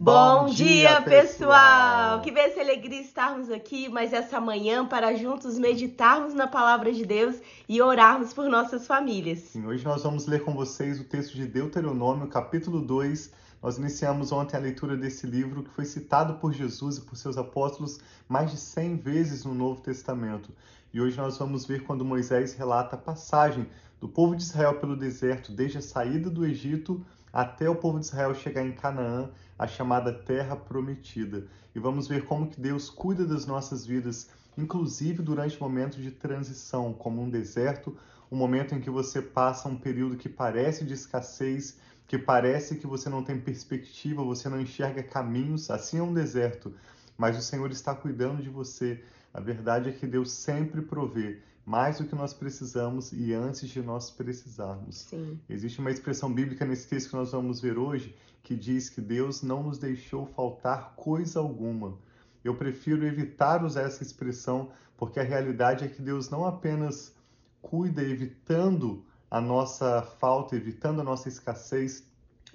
Bom dia, pessoal! Que bênção e alegria estarmos aqui mais essa manhã para juntos meditarmos na palavra de Deus e orarmos por nossas famílias. Sim, hoje nós vamos ler com vocês o texto de Deuteronômio, capítulo 2. Nós iniciamos ontem a leitura desse livro que foi citado por Jesus e por seus apóstolos mais de 100 vezes no Novo Testamento. E hoje nós vamos ver quando Moisés relata a passagem do povo de Israel pelo deserto, desde a saída do Egito até o povo de Israel chegar em Canaã, a chamada Terra Prometida. E vamos ver como que Deus cuida das nossas vidas, inclusive durante momentos de transição, como um deserto, um momento em que você passa um período que parece de escassez, que parece que você não tem perspectiva, você não enxerga caminhos, assim é um deserto, mas o Senhor está cuidando de você. A verdade é que Deus sempre provê mais do que nós precisamos e antes de nós precisarmos. Sim. Existe uma expressão bíblica nesse texto que nós vamos ver hoje que diz que Deus não nos deixou faltar coisa alguma. Eu prefiro evitar usar essa expressão porque a realidade é que Deus não apenas cuida evitando a nossa falta, evitando a nossa escassez,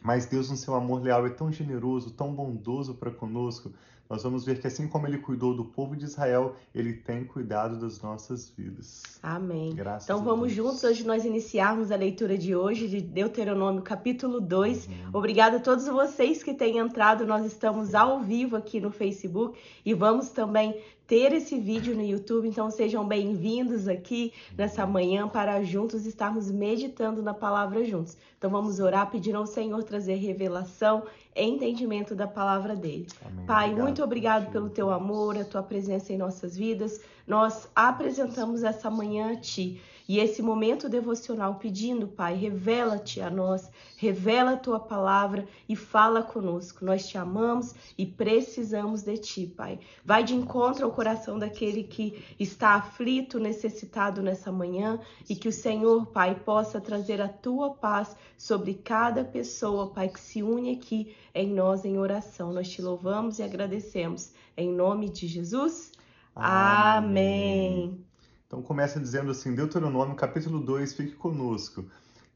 mas Deus, no seu amor leal, é tão generoso, tão bondoso para conosco, nós vamos ver que assim como ele cuidou do povo de Israel, ele tem cuidado das nossas vidas. Amém. Graças então vamos juntos hoje nós iniciarmos a leitura de hoje de Deuteronômio capítulo 2. Uhum. Obrigada a todos vocês que têm entrado. Nós estamos ao vivo aqui no Facebook e vamos também ter esse vídeo no YouTube. Então sejam bem-vindos aqui nessa manhã para juntos estarmos meditando na palavra juntos. Então vamos orar pedindo ao Senhor trazer revelação entendimento da palavra dele. Amém. Pai, obrigado, muito obrigado pelo teu amor, a tua presença em nossas vidas. Nós apresentamos essa manhã a ti e esse momento devocional pedindo, Pai, revela-te a nós, revela a tua palavra e fala conosco. Nós te amamos e precisamos de ti, Pai. Vai de encontro ao coração daquele que está aflito, necessitado nessa manhã e que o Senhor, Pai, possa trazer a tua paz sobre cada pessoa, Pai, que se une aqui em nós em oração. Nós te louvamos e agradecemos. Em nome de Jesus. Amém. Amém. Então começa dizendo assim, Deuteronômio capítulo 2, fique conosco.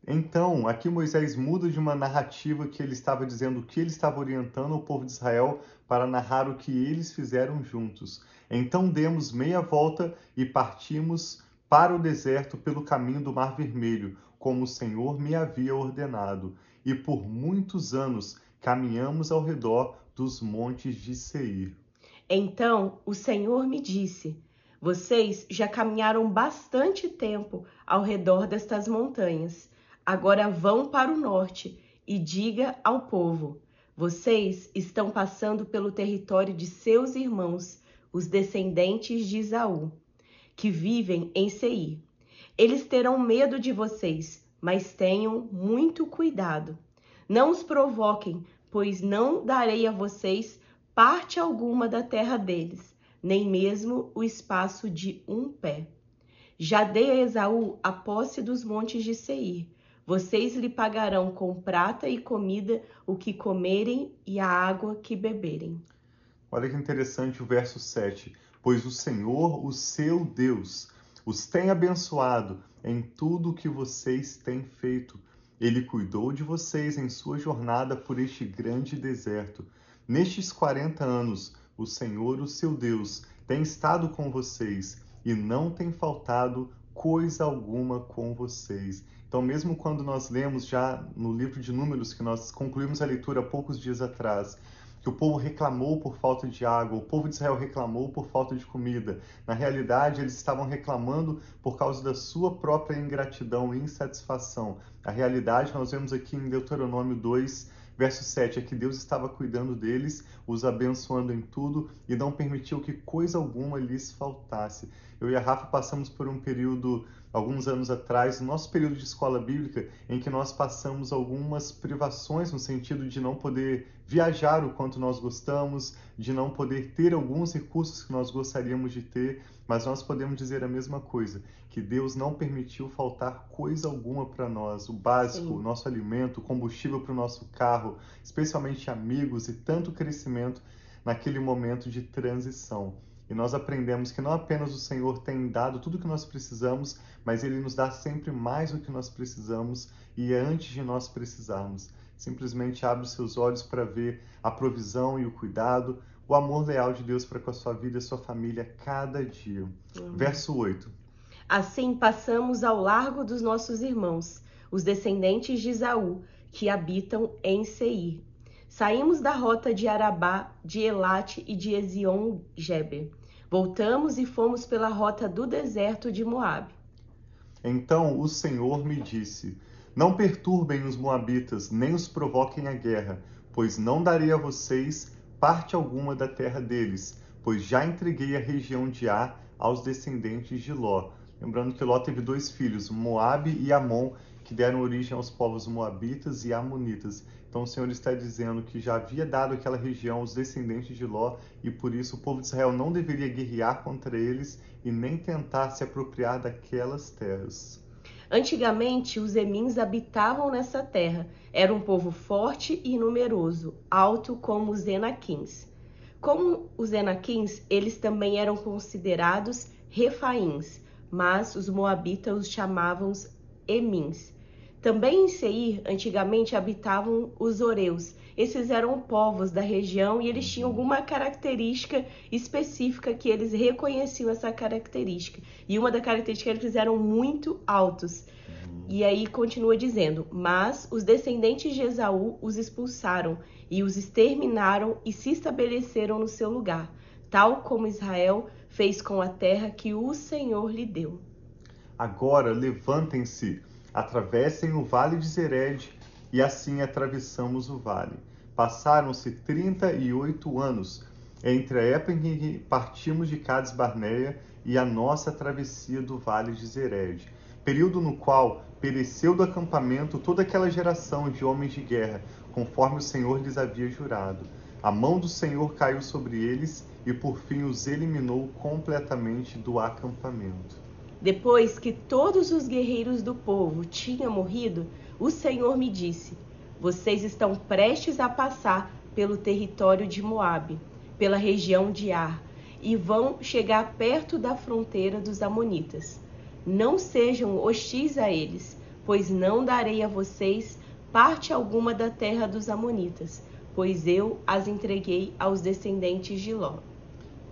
Então, aqui Moisés muda de uma narrativa que ele estava dizendo que ele estava orientando o povo de Israel para narrar o que eles fizeram juntos. Então demos meia volta e partimos para o deserto pelo caminho do Mar Vermelho, como o Senhor me havia ordenado, e por muitos anos caminhamos ao redor dos montes de Seir. Então o Senhor me disse: vocês já caminharam bastante tempo ao redor destas montanhas. Agora vão para o norte e diga ao povo: vocês estão passando pelo território de seus irmãos, os descendentes de Isaú, que vivem em Seir. Eles terão medo de vocês, mas tenham muito cuidado. Não os provoquem, pois não darei a vocês parte alguma da terra deles nem mesmo o espaço de um pé. Já dei a Esaú a posse dos montes de Seir. Vocês lhe pagarão com prata e comida o que comerem e a água que beberem. Olha que interessante o verso 7. Pois o Senhor, o seu Deus, os tem abençoado em tudo o que vocês têm feito. Ele cuidou de vocês em sua jornada por este grande deserto. Nestes 40 anos, o Senhor, o seu Deus, tem estado com vocês e não tem faltado coisa alguma com vocês. Então, mesmo quando nós lemos já no livro de Números, que nós concluímos a leitura há poucos dias atrás, que o povo reclamou por falta de água, o povo de Israel reclamou por falta de comida. Na realidade, eles estavam reclamando por causa da sua própria ingratidão e insatisfação. A realidade, nós vemos aqui em Deuteronômio 2, Verso 7 é que Deus estava cuidando deles, os abençoando em tudo e não permitiu que coisa alguma lhes faltasse. Eu e a Rafa passamos por um período, alguns anos atrás, no nosso período de escola bíblica, em que nós passamos algumas privações no sentido de não poder viajar o quanto nós gostamos, de não poder ter alguns recursos que nós gostaríamos de ter, mas nós podemos dizer a mesma coisa, que Deus não permitiu faltar coisa alguma para nós, o básico, Sim. o nosso alimento, o combustível para o nosso carro, especialmente amigos e tanto crescimento naquele momento de transição. E nós aprendemos que não apenas o Senhor tem dado tudo o que nós precisamos, mas Ele nos dá sempre mais do que nós precisamos e é antes de nós precisarmos. simplesmente abre os seus olhos para ver a provisão e o cuidado, o amor leal de Deus para com a sua vida e a sua família cada dia. Uhum. Verso 8. Assim passamos ao largo dos nossos irmãos, os descendentes de Esaú, que habitam em Seir. Saímos da rota de Arabá, de Elate e de Ezion-Geber. Voltamos e fomos pela rota do deserto de Moabe. Então o Senhor me disse: Não perturbem os moabitas, nem os provoquem a guerra, pois não darei a vocês parte alguma da terra deles, pois já entreguei a região de Ar aos descendentes de Ló. Lembrando que Ló teve dois filhos, Moabe e Amon, que deram origem aos povos moabitas e amonitas. Então o Senhor está dizendo que já havia dado aquela região aos descendentes de Ló e por isso o povo de Israel não deveria guerrear contra eles e nem tentar se apropriar daquelas terras. Antigamente, os Emins habitavam nessa terra. Era um povo forte e numeroso, alto como os Enaquins. Como os Enaquins, eles também eram considerados refaíns, mas os moabitas os chamavam Emins. Também em Seir, antigamente habitavam os Oreus. Esses eram povos da região e eles tinham alguma característica específica que eles reconheciam essa característica. E uma das características é que eles eram muito altos. E aí continua dizendo: Mas os descendentes de Esaú os expulsaram e os exterminaram e se estabeleceram no seu lugar, tal como Israel fez com a terra que o Senhor lhe deu. Agora levantem-se atravessem o vale de Zered, e assim atravessamos o vale. Passaram-se trinta e oito anos entre a época em que partimos de Cades Barneia e a nossa travessia do vale de Zered, período no qual pereceu do acampamento toda aquela geração de homens de guerra, conforme o Senhor lhes havia jurado. A mão do Senhor caiu sobre eles e por fim os eliminou completamente do acampamento. Depois que todos os guerreiros do povo tinham morrido, o Senhor me disse: Vocês estão prestes a passar pelo território de Moabe, pela região de Ar, e vão chegar perto da fronteira dos amonitas. Não sejam hostis a eles, pois não darei a vocês parte alguma da terra dos amonitas, pois eu as entreguei aos descendentes de Ló.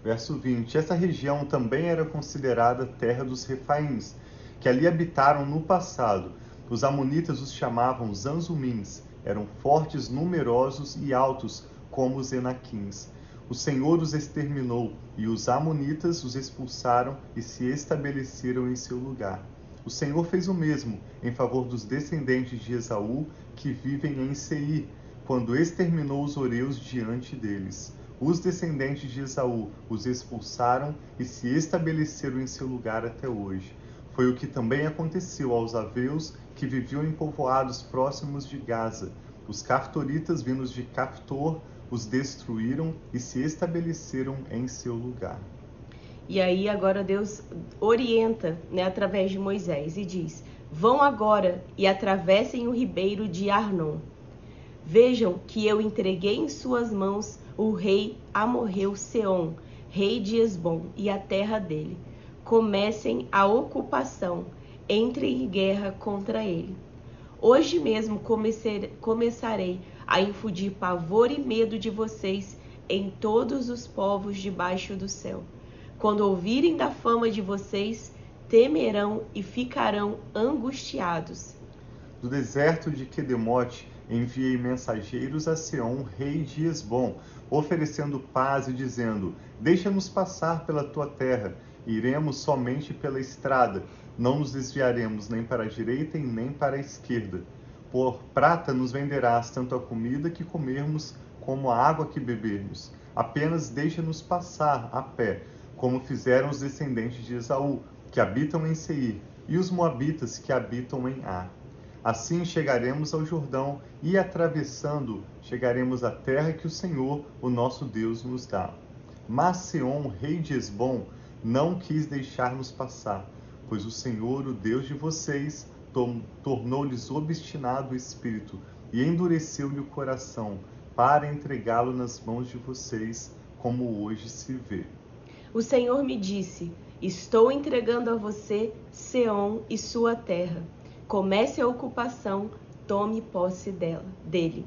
Verso 20: Essa região também era considerada terra dos refaíns, que ali habitaram no passado. Os amonitas os chamavam Zanzumins, eram fortes, numerosos e altos, como os enaquins. O Senhor os exterminou, e os amonitas os expulsaram e se estabeleceram em seu lugar. O Senhor fez o mesmo em favor dos descendentes de Esaú, que vivem em Seir, quando exterminou os oreus diante deles. Os descendentes de Esaú os expulsaram e se estabeleceram em seu lugar até hoje. Foi o que também aconteceu aos aveus que viviam em povoados próximos de Gaza. Os caftoritas vindos de Caftor os destruíram e se estabeleceram em seu lugar. E aí agora Deus orienta, né, através de Moisés e diz: Vão agora e atravessem o ribeiro de Arnon. Vejam que eu entreguei em suas mãos o rei amorreu Seom, rei de Esbom, e a terra dele. Comecem a ocupação, entrem em guerra contra ele. Hoje mesmo começarei a infundir pavor e medo de vocês em todos os povos debaixo do céu. Quando ouvirem da fama de vocês, temerão e ficarão angustiados. Do deserto de Quedemote enviei mensageiros a Seom, rei de Esbom, oferecendo paz e dizendo: Deixa-nos passar pela tua terra, iremos somente pela estrada, não nos desviaremos nem para a direita e nem para a esquerda. Por prata nos venderás tanto a comida que comermos como a água que bebermos. Apenas deixa-nos passar a pé, como fizeram os descendentes de Esaú, que habitam em Seir, e os moabitas que habitam em Ar. Assim chegaremos ao Jordão e, atravessando, chegaremos à terra que o Senhor, o nosso Deus, nos dá. Mas Seom, rei de Esbom, não quis deixar-nos passar, pois o Senhor, o Deus de vocês, tornou-lhes obstinado o espírito e endureceu-lhe o coração, para entregá-lo nas mãos de vocês, como hoje se vê. O Senhor me disse: Estou entregando a você Seom e sua terra Comece a ocupação, tome posse dela, dele.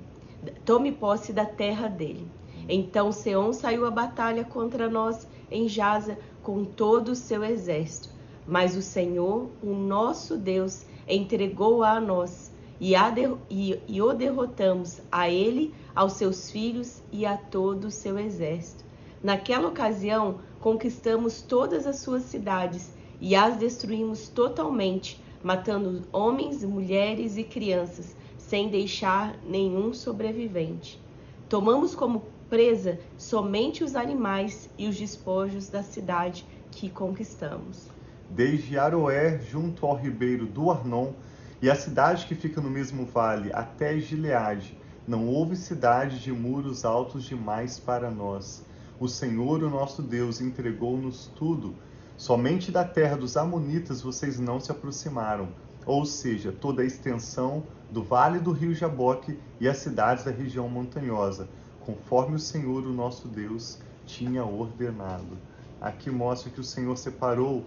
Tome posse da terra dele. Então Seom saiu à batalha contra nós em Jaza com todo o seu exército. Mas o Senhor, o nosso Deus, entregou-a a nós e, a e, e o derrotamos a ele, aos seus filhos e a todo o seu exército. Naquela ocasião, conquistamos todas as suas cidades e as destruímos totalmente, matando homens, mulheres e crianças, sem deixar nenhum sobrevivente. Tomamos como presa somente os animais e os despojos da cidade que conquistamos. Desde Aroé, junto ao ribeiro do Arnon, e a cidade que fica no mesmo vale, até Gileade, não houve cidade de muros altos demais para nós. O Senhor, o nosso Deus, entregou-nos tudo. Somente da terra dos Amonitas vocês não se aproximaram, ou seja, toda a extensão do vale do rio Jaboque e as cidades da região montanhosa conforme o Senhor, o nosso Deus, tinha ordenado. Aqui mostra que o Senhor separou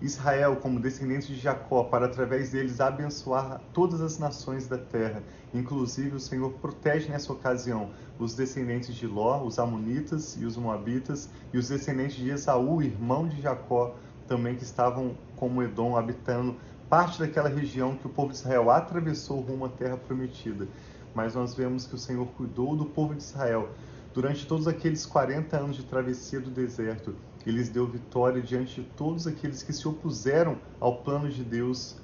Israel como descendente de Jacó para através deles abençoar todas as nações da terra. Inclusive o Senhor protege nessa ocasião os descendentes de Ló, os amonitas e os moabitas e os descendentes de Esaú, irmão de Jacó, também que estavam como Edom habitando parte daquela região que o povo de Israel atravessou rumo à terra prometida mas nós vemos que o Senhor cuidou do povo de Israel. Durante todos aqueles 40 anos de travessia do deserto, ele lhes deu vitória diante de todos aqueles que se opuseram ao plano de Deus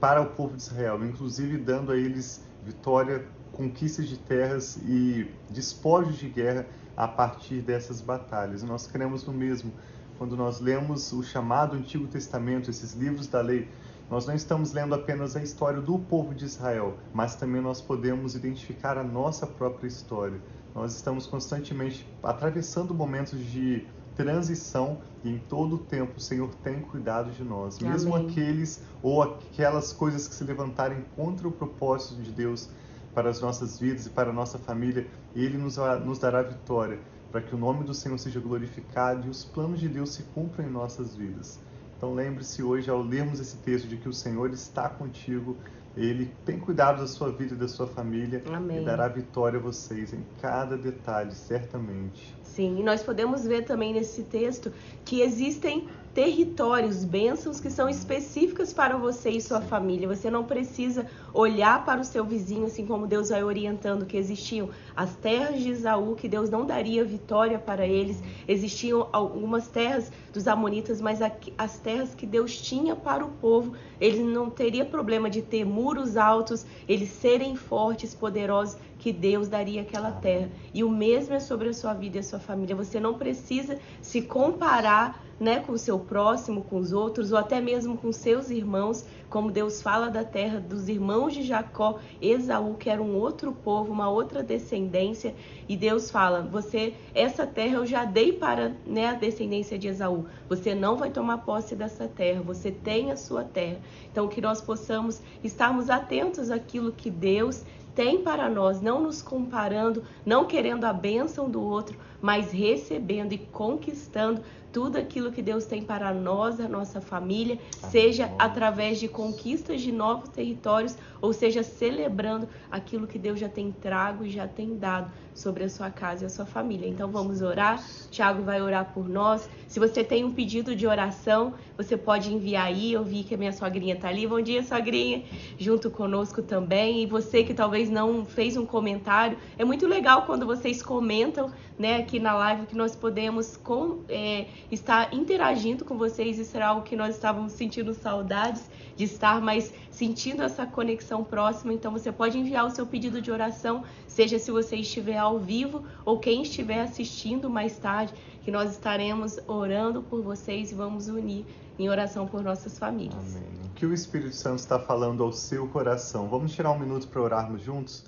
para o povo de Israel, inclusive dando a eles vitória, conquistas de terras e despojos de guerra a partir dessas batalhas. Nós cremos no mesmo quando nós lemos o chamado Antigo Testamento, esses livros da lei, nós não estamos lendo apenas a história do povo de Israel, mas também nós podemos identificar a nossa própria história. Nós estamos constantemente atravessando momentos de transição e em todo o tempo o Senhor tem cuidado de nós. Amém. Mesmo aqueles ou aquelas coisas que se levantarem contra o propósito de Deus para as nossas vidas e para a nossa família, Ele nos, nos dará vitória para que o nome do Senhor seja glorificado e os planos de Deus se cumpram em nossas vidas. Então lembre-se hoje, ao lermos esse texto, de que o Senhor está contigo, Ele tem cuidado da sua vida e da sua família Amém. e dará vitória a vocês em cada detalhe, certamente. Sim, e nós podemos ver também nesse texto que existem territórios, bênçãos que são específicas para você e sua família. Você não precisa olhar para o seu vizinho, assim como Deus vai orientando que existiam as terras de Isaú, que Deus não daria vitória para eles. Existiam algumas terras dos amonitas, mas as terras que Deus tinha para o povo, eles não teria problema de ter muros altos, eles serem fortes, poderosos, que Deus daria aquela terra. E o mesmo é sobre a sua vida e a sua família. Você não precisa se comparar né, com o seu próximo, com os outros, ou até mesmo com seus irmãos, como Deus fala da terra dos irmãos de Jacó, Esaú, que era um outro povo, uma outra descendência, e Deus fala: você, essa terra eu já dei para né, a descendência de Esaú. Você não vai tomar posse dessa terra, você tem a sua terra. Então, que nós possamos estarmos atentos àquilo que Deus tem para nós, não nos comparando, não querendo a bênção do outro, mas recebendo e conquistando tudo aquilo que Deus tem para nós, a nossa família, seja através de conquistas de novos territórios, ou seja, celebrando aquilo que Deus já tem trago e já tem dado sobre a sua casa e a sua família. Então vamos orar. Tiago vai orar por nós. Se você tem um pedido de oração, você pode enviar aí. Eu vi que a minha sogrinha está ali. Bom dia, sogrinha, junto conosco também. E você que talvez não fez um comentário, é muito legal quando vocês comentam, né, aqui na live que nós podemos com, é, estar interagindo com vocês. Isso era algo que nós estávamos sentindo saudades de estar mais sentindo essa conexão próxima. Então você pode enviar o seu pedido de oração, seja se você estiver ao vivo ou quem estiver assistindo mais tarde, que nós estaremos orando por vocês e vamos unir em oração por nossas famílias. Amém. O que o Espírito Santo está falando ao seu coração? Vamos tirar um minuto para orarmos juntos?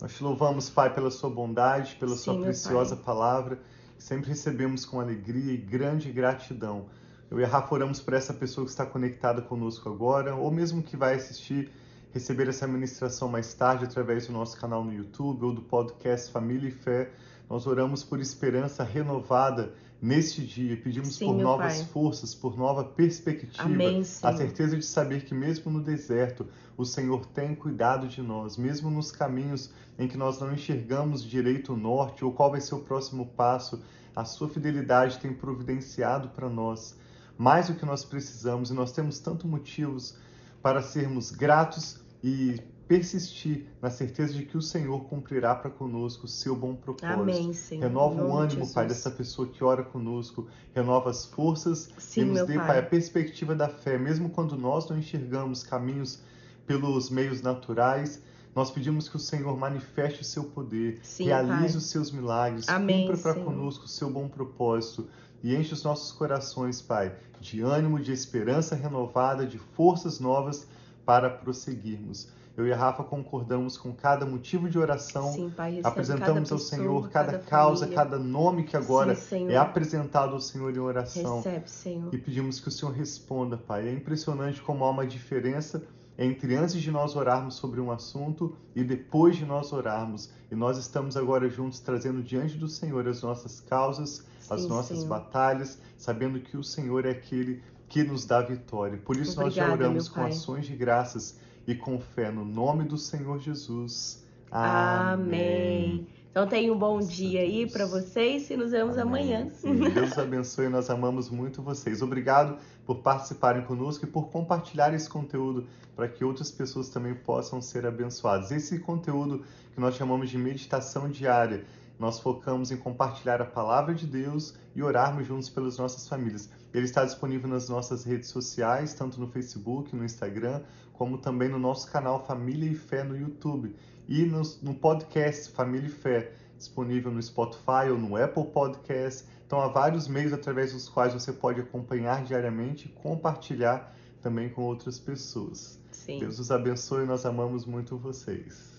Nós te louvamos, Pai, pela sua bondade, pela Sim, sua preciosa palavra. Sempre recebemos com alegria e grande gratidão. Eu e a Rafa oramos por essa pessoa que está conectada conosco agora, ou mesmo que vai assistir, receber essa ministração mais tarde através do nosso canal no YouTube ou do podcast Família e Fé. Nós oramos por esperança renovada neste dia. Pedimos Sim, por novas Pai. forças, por nova perspectiva. Amém, a certeza de saber que mesmo no deserto o Senhor tem cuidado de nós, mesmo nos caminhos em que nós não enxergamos direito o norte ou qual vai ser o próximo passo, a sua fidelidade tem providenciado para nós mais do que nós precisamos e nós temos tantos motivos para sermos gratos e persistir na certeza de que o Senhor cumprirá para conosco o seu bom propósito. Amém, Senhor. Renova o ânimo, Pai, Jesus. dessa pessoa que ora conosco. Renova as forças Sim, e nos dê, Pai. Pai, a perspectiva da fé. Mesmo quando nós não enxergamos caminhos pelos meios naturais, nós pedimos que o Senhor manifeste o seu poder, Sim, realize Pai. os seus milagres, Amém, cumpra para conosco o seu bom propósito e enche os nossos corações, Pai, de ânimo, de esperança renovada, de forças novas para prosseguirmos. Eu e a Rafa concordamos com cada motivo de oração Sim, Pai, apresentamos ao pessoa, Senhor cada, cada causa, família. cada nome que agora Sim, é apresentado ao Senhor em oração. Recebe, Senhor. E pedimos que o Senhor responda, Pai. É impressionante como há uma diferença entre antes de nós orarmos sobre um assunto e depois de nós orarmos. E nós estamos agora juntos trazendo diante do Senhor as nossas causas, as Sim, nossas Senhor. batalhas, sabendo que o Senhor é aquele que nos dá vitória. Por isso nós já Obrigada, oramos com ações de graças e com fé no nome do Senhor Jesus. Amém. Então tenha um bom Graças a dia aí Deus. para vocês e nos vemos Amém. amanhã. Sim, Deus abençoe, nós amamos muito vocês. Obrigado por participarem conosco e por compartilhar esse conteúdo para que outras pessoas também possam ser abençoadas. Esse conteúdo que nós chamamos de meditação diária, nós focamos em compartilhar a palavra de Deus e orarmos juntos pelas nossas famílias. Ele está disponível nas nossas redes sociais, tanto no Facebook, no Instagram, como também no nosso canal Família e Fé no YouTube e no, no podcast Família e Fé, disponível no Spotify ou no Apple Podcast. Então há vários meios através dos quais você pode acompanhar diariamente e compartilhar também com outras pessoas. Sim. Deus os abençoe, nós amamos muito vocês.